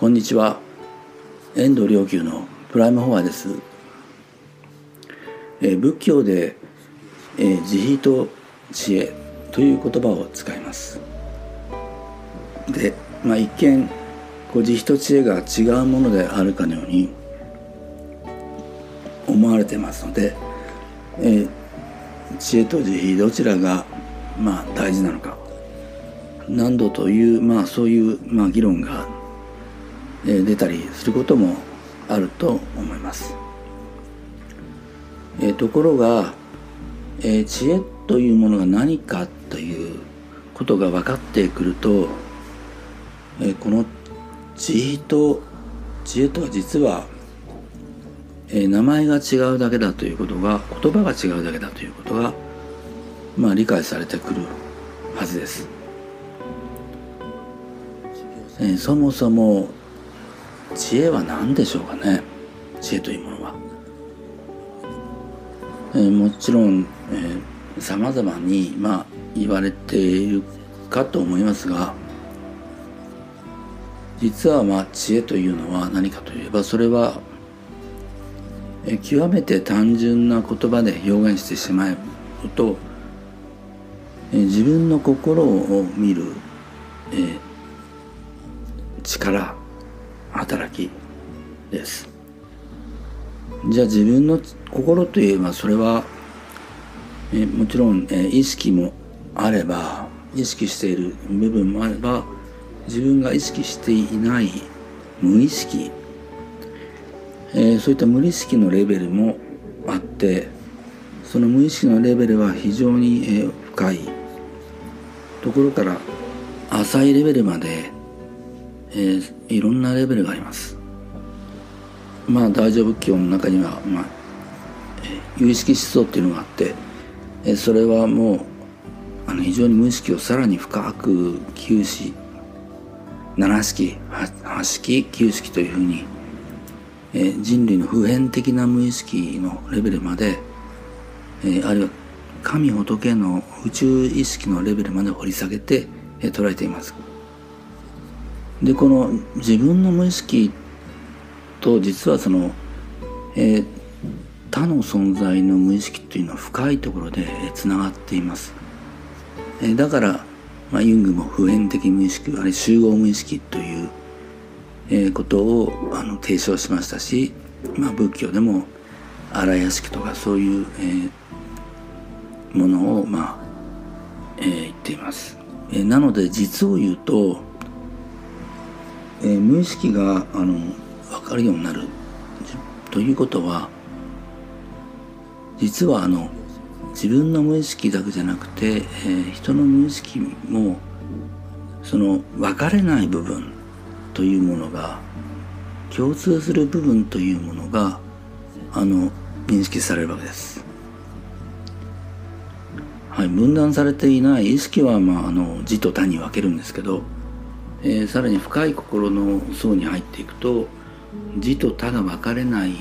こんにちは。遠藤良久のプライムフォアです、えー、仏教で、えー、慈悲と知恵という言葉を使います。で、まあ、一見こう慈悲と知恵が違うものであるかのように思われてますので、えー、知恵と慈悲どちらがまあ大事なのか何度という、まあ、そういう、まあ、議論が、出たりすることもあると思います。ところが、知恵というものが何かということが分かってくると、この慈悲と知恵とは実は、名前が違うだけだということが言葉が違うだけだということが、まあ、理解されてくるはずです。そもそも知恵は何でしょうかね？知恵というものは。えー、もちろんさまざまに、まあ、言われているかと思いますが実はまあ知恵というのは何かといえばそれは、えー、極めて単純な言葉で表現してしまうと、えー、自分の心を見る、えー力働きです。じゃあ自分の心といえばそれはえもちろん、え意識もあれば意識している部分もあれば自分が意識していない無意識、えー、そういった無意識のレベルもあってその無意識のレベルは非常に、え、深い。ところから浅いレベルまでえー、いろんなレベルがありますまあ大乗仏教の中には、まあ、有意識思想っていうのがあって、えー、それはもうあの非常に無意識をさらに深く吸し七式八式九式というふうに、えー、人類の普遍的な無意識のレベルまで、えー、あるいは神仏の宇宙意識のレベルまで掘り下げて、えー、捉えています。でこの自分の無意識と実はその、えー、他の存在の無意識というのは深いところでつながっています、えー、だから、まあ、ユングも普遍的無意識あるいは集合無意識という、えー、ことをあの提唱しましたし、まあ、仏教でも荒屋敷とかそういう、えー、ものをまあ、えー、言っています、えー、なので実を言うとえー、無意識があの分かるようになるということは実はあの自分の無意識だけじゃなくて、えー、人の無意識もその分かれない部分というものが共通する部分というものがあの認識されるわけです。はい、分断されていない意識は、まあ、あの字と他に分けるんですけどえー、さらに深い心の層に入っていくと自と他が分かれない、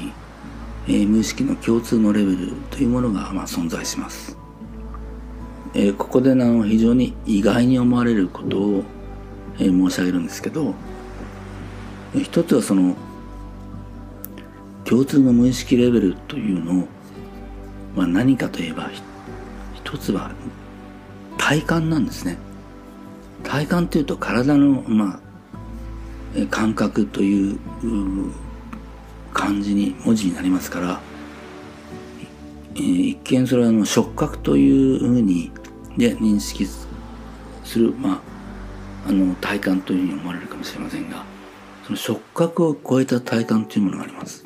えー、無意識の共通のレベルというものが、まあ、存在します、えー、ここでの非常に意外に思われることを、え申し上げるんですけど、え一つはその共通の無意識レベルというのを、まあ、何かといえば一つは体感なんですね。体感というと体の、まあ、感覚という感じに文字になりますから、えー、一見それはの触覚というふうにで認識する、まあ、あの体感というふうに思われるかもしれませんがその触覚を超えた体感というものがあります。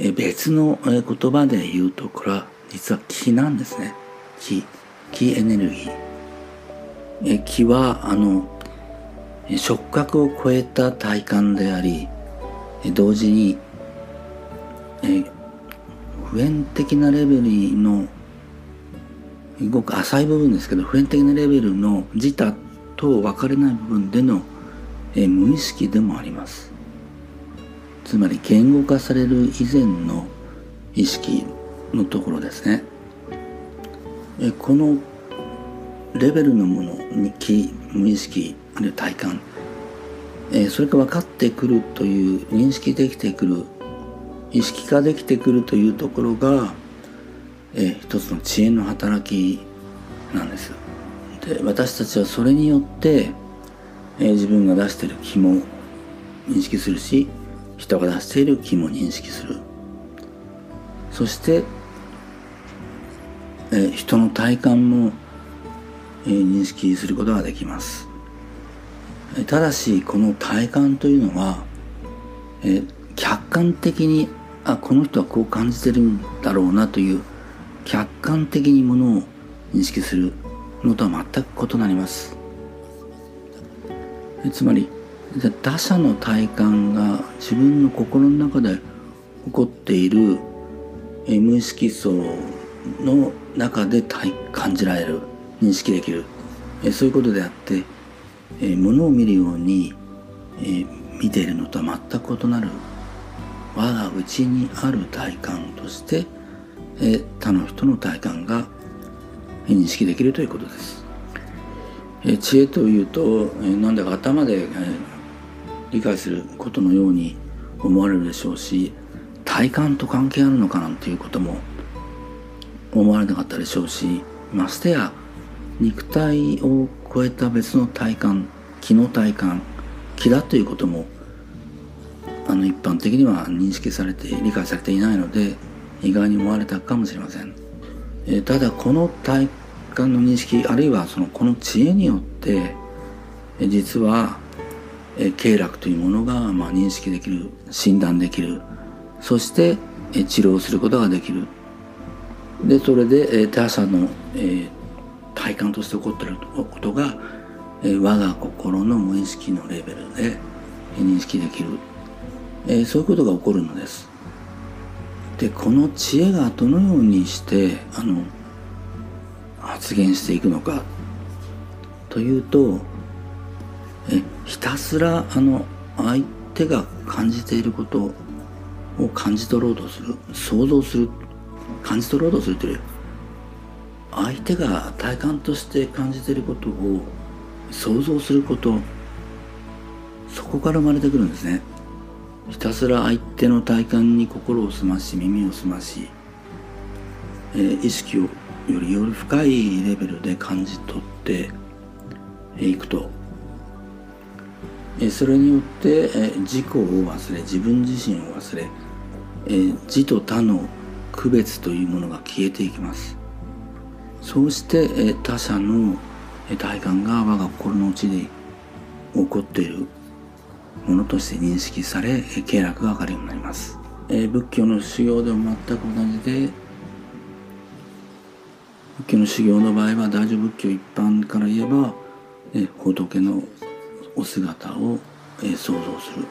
えー、別の言葉で言うとこれは実は気なんですね気気エネルギー気はあの触覚を超えた体感であり同時に普遍的なレベルのごく浅い部分ですけど普遍的なレベルの自他と分かれない部分での無意識でもあります。つまり言語化される以前の意識のところですね。このレベルのものに気無意識あるいは体感。えー、それが分かってくるという認識できてくる意識化できてくるというところが、えー、一つの知恵の働きなんです。で私たちはそれによって、えー、自分が出している気も認識するし人が出している気も認識する。そして、えー、人の体感も、えー、認識することができます。ただしこの体感というのは、えー、客観的にあこの人はこう感じてるんだろうなという客観的にものを認識するのとは全く異なります。つまり他者の体感が自分の心の中で起こっている無意識層の中で感じられる。認識できるそういうことであってものを見るように見ているのとは全く異なる我が内にある体感として他の人の体感が認識できるということです。知恵というと何だか頭で理解することのように思われるでしょうし体感と関係あるのかなんていうことも思われなかったでしょうしましてや肉体を超えた別の体感気の体感気だということもあの一般的には認識されて理解されていないので意外に思われたかもしれません、えただこの体感の認識あるいはそのこの知恵によってえ実はえ経絡というものが、まあ、認識できる診断できる。そしてえ治療することができる。でそれでえ他者の、え体感として起こっていることが、え我が心の無意識のレベルで認識できる、えそういうことが起こるのです。でこの知恵がどのようにしてあの発現していくのか。というとえひたすらあの相手が感じていることを感じ取ろうとする想像する感じ取ろうとするという相手が体感として感じてることを想像することそこから生まれてくるんですね。ひたすら相手の体感に心を澄まし耳を澄まし、えー、意識をよりより深いレベルで感じ取っていくと。えそれによってえ自己を忘れ自分自身を忘れ自と他の区別というものが消えていきます。そうして他者の体感が我が心の内で起こっているものとして認識され経絡が分かるようになります。仏教の修行でも全く同じで仏教の修行の場合は大乗仏教一般から言えば仏のお姿を、え想像する。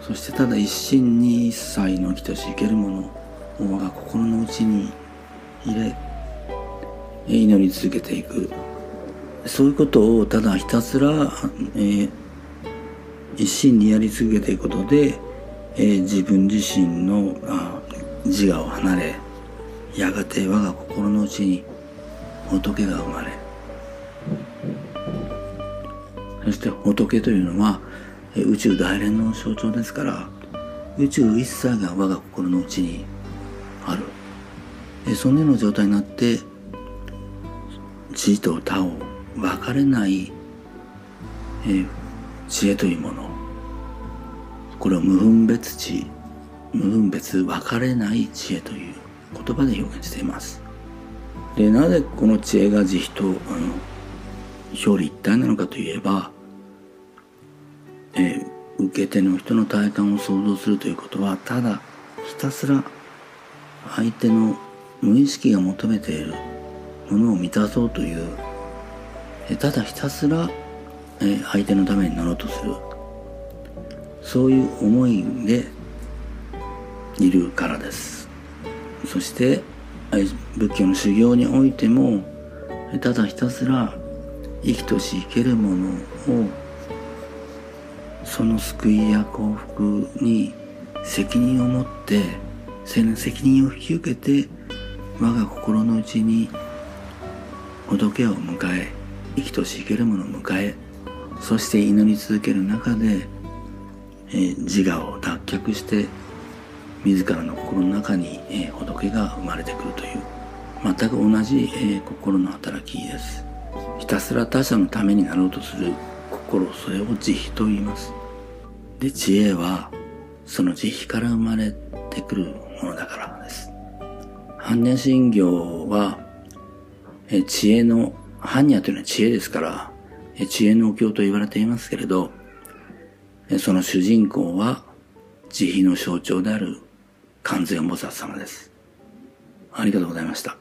そしてただ一心に一切の生きとし生けるものを我が心の内に入れ祈り続けていく。そういうことをただひたすら、えー、一心にやり続けていくことで、えー、自分自身のあ自我を離れやがて我が心の内に仏が生まれ。そして仏というのは宇宙大連の象徴ですから宇宙一切が我が心の内にある。そのような状態になって地と他を分かれない知恵というもの。これを無分別知無分別分かれない知恵という言葉で表現しています。でなぜこの知恵が慈悲とあの表裏一体なのかといえばえー、受け手の人の体感を想像するということはただひたすら相手の無意識が求めている。ものを満たそうという、えただひたすら、え相手のためになろうとする。そういう思いでいるからです。そして仏教の修行においてもただひたすら生きとし生けるものをその救いや幸福に責任を持って責任を引き受けて我が心の内に仏を迎え生きとし生けるものを迎えそして祈り続ける中で、えー、自我を脱却して自らの心の中に、えー、仏が生まれてくるという全く同じ、えー、心の働きです。ひたすら他者のためになろうとする心それを慈悲と言います。で知恵はその慈悲から生まれてくるものだからです。般若心経はえ知恵の般若というのは知恵ですからえ知恵のお経と言われていますけれどえその主人公は慈悲の象徴である完全菩薩様です。ありがとうございました。